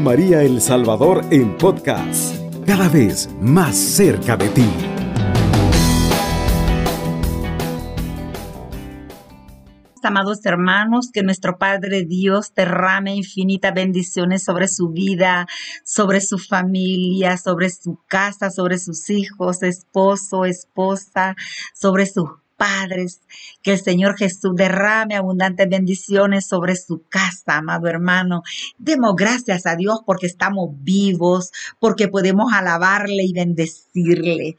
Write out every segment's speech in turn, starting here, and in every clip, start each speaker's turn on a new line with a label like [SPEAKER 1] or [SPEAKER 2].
[SPEAKER 1] María El Salvador en podcast, cada vez más cerca de ti.
[SPEAKER 2] Amados hermanos, que nuestro Padre Dios derrame infinitas bendiciones sobre su vida, sobre su familia, sobre su casa, sobre sus hijos, esposo, esposa, sobre sus padres. Que el Señor Jesús derrame abundantes bendiciones sobre su casa, amado hermano. Demos gracias a Dios porque estamos vivos, porque podemos alabarle y bendecirle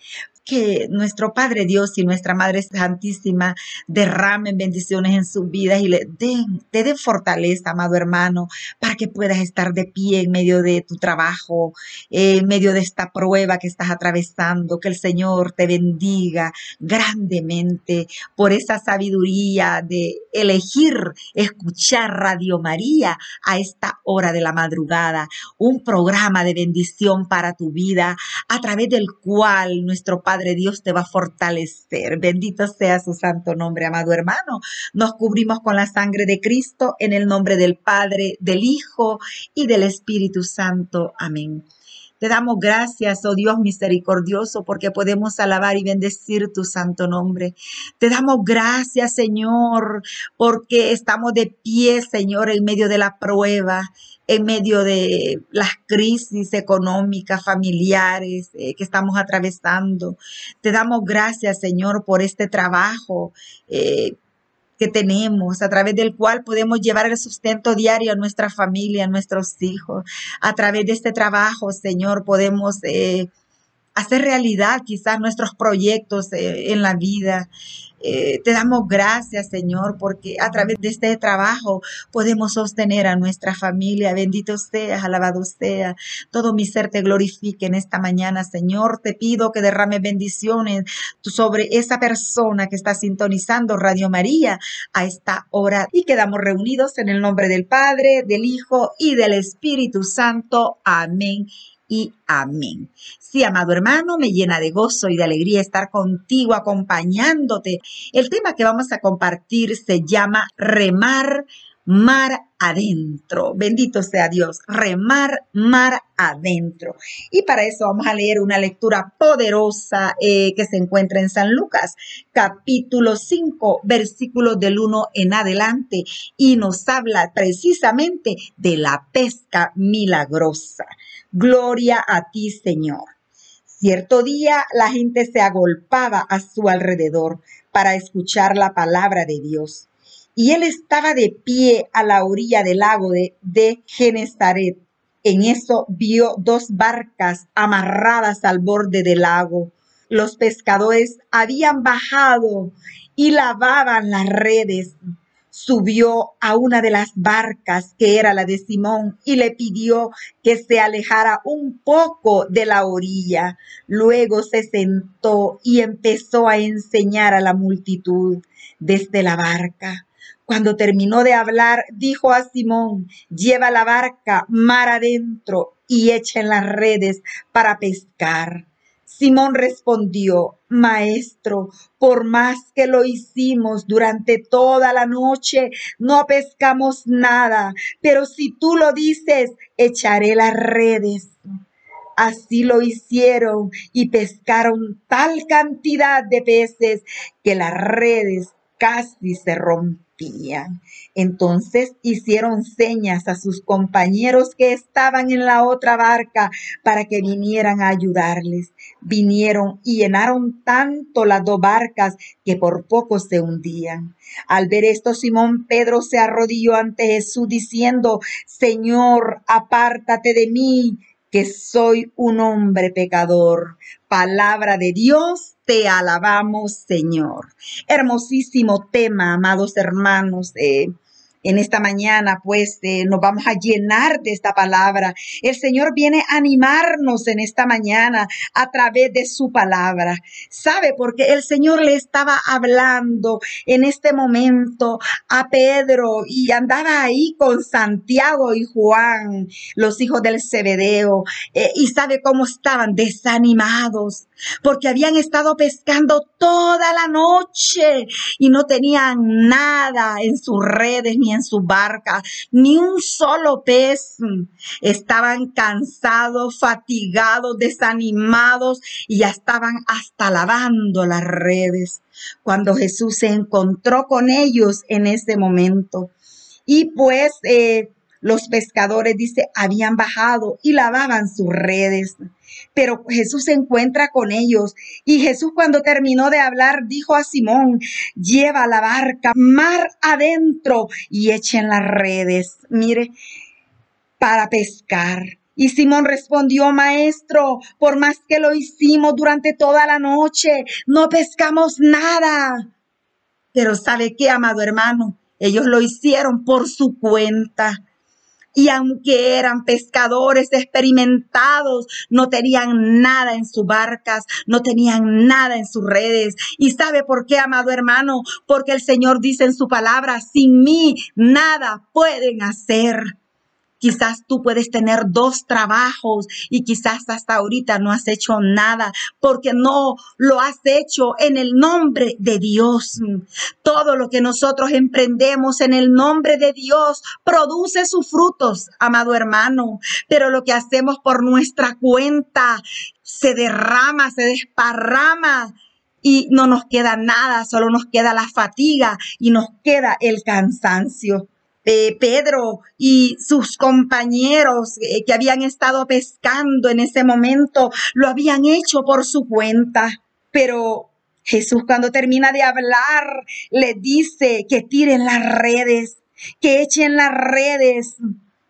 [SPEAKER 2] que nuestro Padre Dios y nuestra Madre Santísima derramen bendiciones en su vida y le den, te den fortaleza, amado hermano, para que puedas estar de pie en medio de tu trabajo, en medio de esta prueba que estás atravesando. Que el Señor te bendiga grandemente por esa sabiduría de elegir escuchar Radio María a esta hora de la madrugada, un programa de bendición para tu vida a través del cual nuestro Padre Padre Dios te va a fortalecer. Bendito sea su santo nombre, amado hermano. Nos cubrimos con la sangre de Cristo en el nombre del Padre, del Hijo y del Espíritu Santo. Amén. Te damos gracias, oh Dios misericordioso, porque podemos alabar y bendecir tu santo nombre. Te damos gracias, Señor, porque estamos de pie, Señor, en medio de la prueba, en medio de las crisis económicas, familiares eh, que estamos atravesando. Te damos gracias, Señor, por este trabajo. Eh, que tenemos, a través del cual podemos llevar el sustento diario a nuestra familia, a nuestros hijos. A través de este trabajo, Señor, podemos eh, hacer realidad quizás nuestros proyectos en la vida. Eh, te damos gracias, Señor, porque a través de este trabajo podemos sostener a nuestra familia. Bendito seas, alabado sea. Todo mi ser te glorifique en esta mañana, Señor. Te pido que derrame bendiciones sobre esa persona que está sintonizando Radio María a esta hora. Y quedamos reunidos en el nombre del Padre, del Hijo y del Espíritu Santo. Amén y amén. Sí, amado hermano, me llena de gozo y de alegría estar contigo, acompañándote. El tema que vamos a compartir se llama remar mar adentro. Bendito sea Dios, remar mar adentro. Y para eso vamos a leer una lectura poderosa eh, que se encuentra en San Lucas, capítulo 5, versículos del 1 en adelante, y nos habla precisamente de la pesca milagrosa. Gloria a ti, Señor. Cierto día la gente se agolpaba a su alrededor para escuchar la palabra de Dios. Y él estaba de pie a la orilla del lago de, de Genezaret. En eso vio dos barcas amarradas al borde del lago. Los pescadores habían bajado y lavaban las redes subió a una de las barcas, que era la de Simón, y le pidió que se alejara un poco de la orilla. Luego se sentó y empezó a enseñar a la multitud desde la barca. Cuando terminó de hablar, dijo a Simón, lleva la barca mar adentro y echa en las redes para pescar. Simón respondió, Maestro, por más que lo hicimos durante toda la noche, no pescamos nada, pero si tú lo dices, echaré las redes. Así lo hicieron y pescaron tal cantidad de peces que las redes casi se rompieron. Entonces hicieron señas a sus compañeros que estaban en la otra barca para que vinieran a ayudarles. Vinieron y llenaron tanto las dos barcas que por poco se hundían. Al ver esto, Simón Pedro se arrodilló ante Jesús diciendo, Señor, apártate de mí, que soy un hombre pecador. Palabra de Dios te alabamos, Señor. Hermosísimo tema, amados hermanos. En esta mañana, pues eh, nos vamos a llenar de esta palabra. El Señor viene a animarnos en esta mañana a través de su palabra. ¿Sabe? Porque el Señor le estaba hablando en este momento a Pedro y andaba ahí con Santiago y Juan, los hijos del Cebedeo. Eh, y sabe cómo estaban desanimados porque habían estado pescando toda la noche y no tenían nada en sus redes ni en en su barca ni un solo pez. Estaban cansados, fatigados, desanimados y ya estaban hasta lavando las redes cuando Jesús se encontró con ellos en ese momento. Y pues eh, los pescadores, dice, habían bajado y lavaban sus redes. Pero Jesús se encuentra con ellos y Jesús cuando terminó de hablar dijo a Simón, lleva la barca mar adentro y echen las redes, mire, para pescar. Y Simón respondió, maestro, por más que lo hicimos durante toda la noche, no pescamos nada. Pero ¿sabe qué, amado hermano? Ellos lo hicieron por su cuenta. Y aunque eran pescadores experimentados, no tenían nada en sus barcas, no tenían nada en sus redes. ¿Y sabe por qué, amado hermano? Porque el Señor dice en su palabra, sin mí nada pueden hacer. Quizás tú puedes tener dos trabajos y quizás hasta ahorita no has hecho nada porque no lo has hecho en el nombre de Dios. Todo lo que nosotros emprendemos en el nombre de Dios produce sus frutos, amado hermano. Pero lo que hacemos por nuestra cuenta se derrama, se desparrama y no nos queda nada, solo nos queda la fatiga y nos queda el cansancio. Pedro y sus compañeros eh, que habían estado pescando en ese momento lo habían hecho por su cuenta. Pero Jesús cuando termina de hablar le dice que tiren las redes, que echen las redes.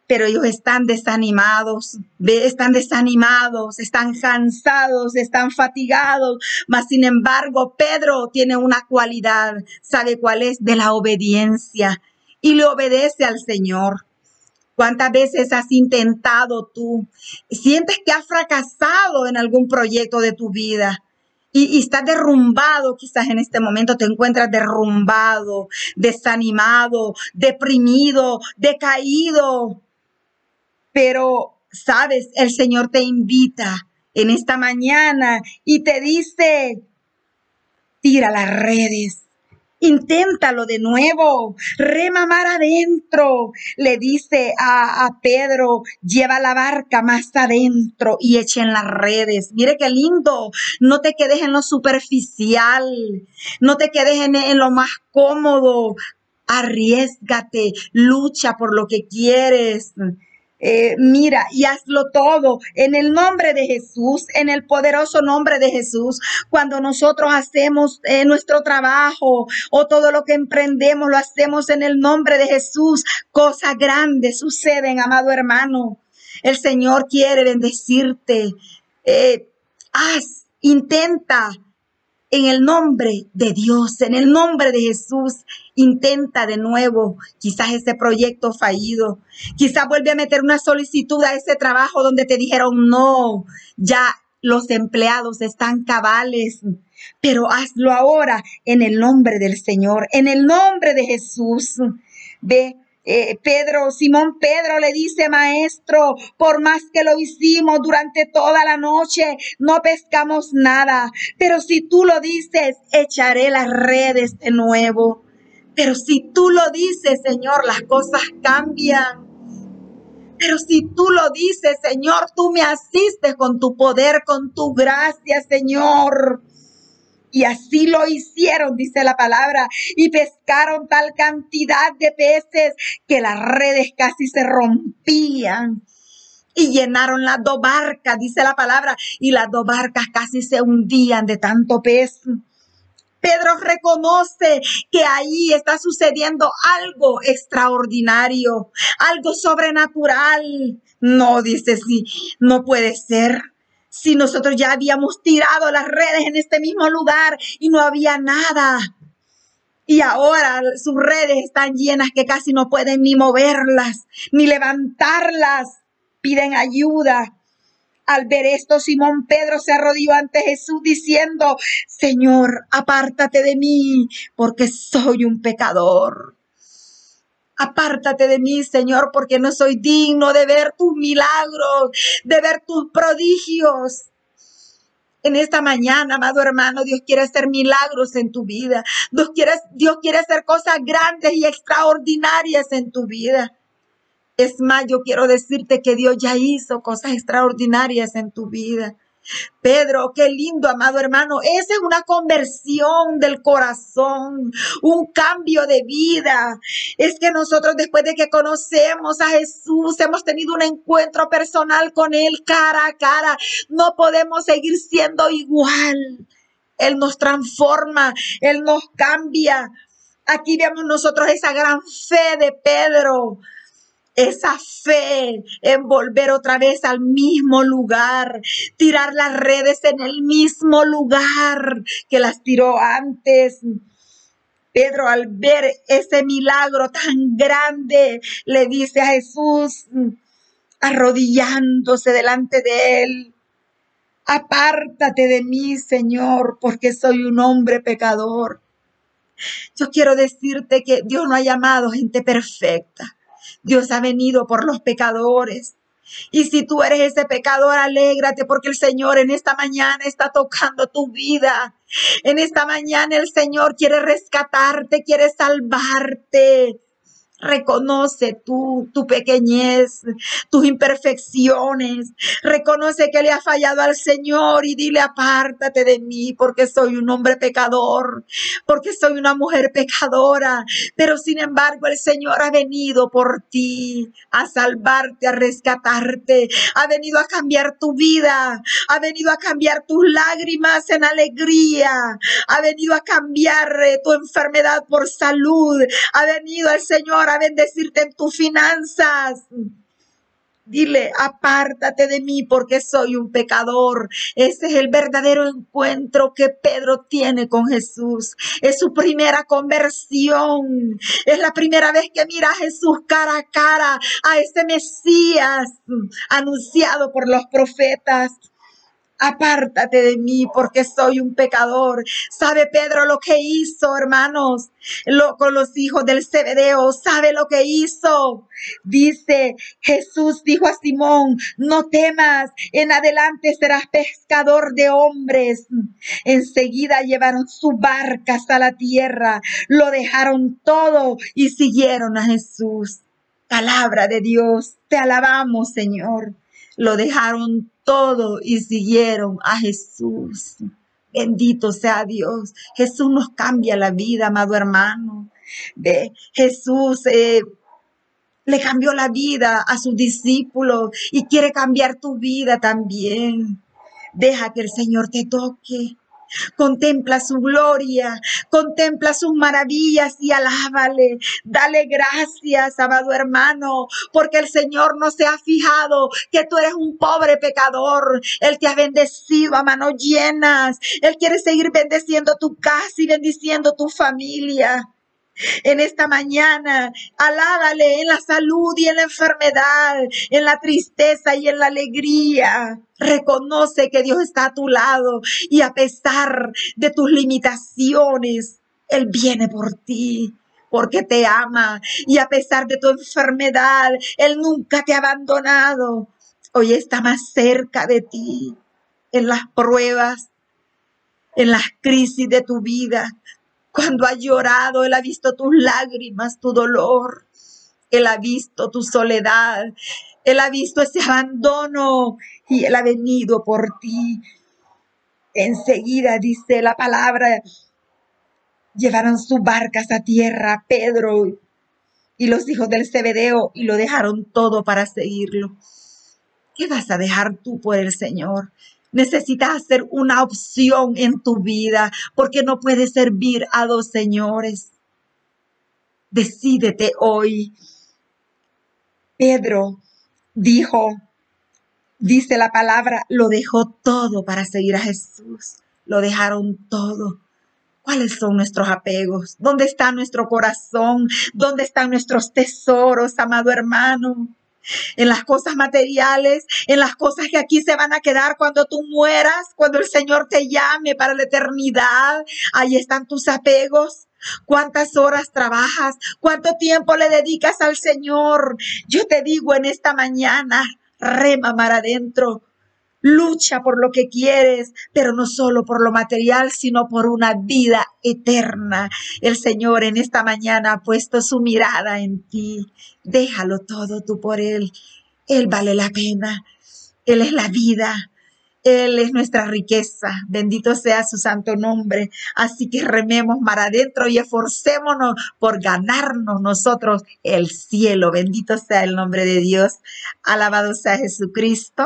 [SPEAKER 2] Pero ellos están desanimados, están desanimados, están cansados, están fatigados. Mas, sin embargo, Pedro tiene una cualidad, ¿sabe cuál es? De la obediencia y le obedece al Señor. ¿Cuántas veces has intentado tú? Sientes que has fracasado en algún proyecto de tu vida. Y, estás derrumbado, quizás en este momento te encuentras derrumbado, desanimado, deprimido, decaído. Pero, sabes, el Señor te invita en esta mañana y te dice, tira las redes, Inténtalo de nuevo, remamar adentro. Le dice a, Pedro, lleva la barca más adentro y echen las redes. Mire qué lindo. No te quedes en lo superficial, no te quedes en, en lo más cómodo. Arriesgate, lucha por lo que quieres. Eh, mira y hazlo todo en el nombre de Jesús, en el poderoso nombre de Jesús. Cuando nosotros hacemos eh, nuestro trabajo o todo lo que emprendemos, lo hacemos en el nombre de Jesús. Cosas grandes suceden, amado hermano. El Señor quiere bendecirte. Eh, haz, intenta, en el nombre de Dios, en el nombre de Jesús, intenta de nuevo quizás ese proyecto fallido. Quizás vuelve a meter una solicitud a ese trabajo donde te dijeron no, ya los empleados están cabales. Pero hazlo ahora en el nombre del Señor, en el nombre de Jesús. Ve, eh, Pedro, Simón Pedro le dice, maestro, por más que lo hicimos durante toda la noche, no pescamos nada. Pero si tú lo dices, echaré las redes de nuevo. Pero si tú lo dices, Señor, las cosas cambian. Pero si tú lo dices, Señor, tú me asistes con tu poder, con tu gracia, Señor. Y así lo hicieron, dice la palabra, y pescaron tal cantidad de peces que las redes casi se rompían. Y llenaron las dos barcas, dice la palabra, y las dos barcas casi se hundían de tanto pez. Pedro reconoce que ahí está sucediendo algo extraordinario, algo sobrenatural. No, dice, sí, no puede ser si nosotros ya habíamos tirado las redes en este mismo lugar y no había nada? Y ahora sus redes están llenas que casi no pueden ni moverlas, ni levantarlas. Piden ayuda. Al ver esto, Simón Pedro se arrodilló ante Jesús diciendo, Señor, apártate de mí, porque soy un pecador. Apártate de mí, Señor, porque no soy digno de ver tus milagros, de ver tus prodigios. En esta mañana, amado hermano, Dios quiere hacer milagros en tu vida. Dios quiere, Dios quiere hacer cosas grandes y extraordinarias en tu vida. Es más, yo quiero decirte que Dios ya hizo cosas extraordinarias en tu vida. Pedro, qué lindo, amado hermano. Esa es una conversión del corazón, un cambio de vida. Es que nosotros después de que conocemos a Jesús, hemos tenido un encuentro personal con Él cara a cara, no podemos seguir siendo igual. Él nos transforma, Él nos cambia. Aquí vemos nosotros esa gran fe de Pedro esa fe en volver otra vez al mismo lugar, tirar las redes en el mismo lugar que las tiró antes. Pedro al ver ese milagro tan grande le dice a Jesús, arrodillándose delante de él, apártate de mí, Señor, porque soy un hombre pecador. Yo quiero decirte que Dios no ha llamado gente perfecta. Dios ha venido por los pecadores. Y si tú eres ese pecador, alégrate porque el Señor en esta mañana está tocando tu vida. En esta mañana el Señor quiere rescatarte, quiere salvarte. Reconoce tu, tu pequeñez, tus imperfecciones. Reconoce que le ha fallado al Señor y dile, apártate de mí porque soy un hombre pecador, porque soy una mujer pecadora. Pero sin embargo el Señor ha venido por ti a salvarte, a rescatarte. Ha venido a cambiar tu vida. Ha venido a cambiar tus lágrimas en alegría. Ha venido a cambiar eh, tu enfermedad por salud. Ha venido el Señor a bendecirte en tus finanzas. Dile, apártate de mí porque soy un pecador. Ese es el verdadero encuentro que Pedro tiene con Jesús. Es su primera conversión. Es la primera vez que mira a Jesús cara a cara, a ese Mesías anunciado por los profetas. Apártate de mí porque soy un pecador. ¿Sabe Pedro lo que hizo, hermanos? Lo, con los hijos del Cebedeo. ¿Sabe lo que hizo? Dice Jesús dijo a Simón, no temas, en adelante serás pescador de hombres. Enseguida llevaron su barca hasta la tierra, lo dejaron todo y siguieron a Jesús. Palabra de Dios, te alabamos, Señor. Lo dejaron todo y siguieron a Jesús. Bendito sea Dios. Jesús nos cambia la vida, amado hermano. De Jesús eh, le cambió la vida a sus discípulos y quiere cambiar tu vida también. Deja que el Señor te toque. Contempla su gloria, contempla sus maravillas y alábale. Dale gracias, amado hermano, porque el Señor no se ha fijado que tú eres un pobre pecador. Él te ha bendecido a manos llenas. Él quiere seguir bendeciendo tu casa y bendiciendo tu familia en esta mañana. Alábale en la salud y en la enfermedad, en la tristeza y en la alegría. Reconoce que Dios está a tu lado y a pesar de tus limitaciones, Él viene por ti porque te ama y a pesar de tu enfermedad, Él nunca te ha abandonado. Hoy está más cerca de ti en las pruebas, en las crisis de tu vida. Cuando ha llorado, Él ha visto tus lágrimas, tu dolor. Él ha visto tu soledad. Él ha visto ese abandono y Él ha venido por ti. Enseguida dice la palabra, llevaron sus barcas a tierra, Pedro y los hijos del Cebedeo, y lo dejaron todo para seguirlo. ¿Qué vas a dejar tú por el Señor? Necesitas hacer una opción en tu vida porque no puedes servir a dos señores. Decídete hoy. Pedro dijo, dice la palabra, lo dejó todo para seguir a Jesús. Lo dejaron todo. ¿Cuáles son nuestros apegos? ¿Dónde está nuestro corazón? ¿Dónde están nuestros tesoros, amado hermano? En las cosas materiales, en las cosas que aquí se van a quedar cuando tú mueras, cuando el Señor te llame para la eternidad. Ahí están tus apegos. ¿Cuántas horas trabajas? ¿Cuánto tiempo le dedicas al Señor? Yo te digo en esta mañana, rema mar adentro. Lucha por lo que quieres, pero no solo por lo material, sino por una vida eterna. El Señor en esta mañana ha puesto su mirada en ti. Déjalo todo tú por Él. Él vale la pena. Él es la vida. Él es nuestra riqueza. Bendito sea su santo nombre. Así que rememos mar adentro y esforcémonos por ganarnos nosotros el cielo. Bendito sea el nombre de Dios. Alabado sea Jesucristo.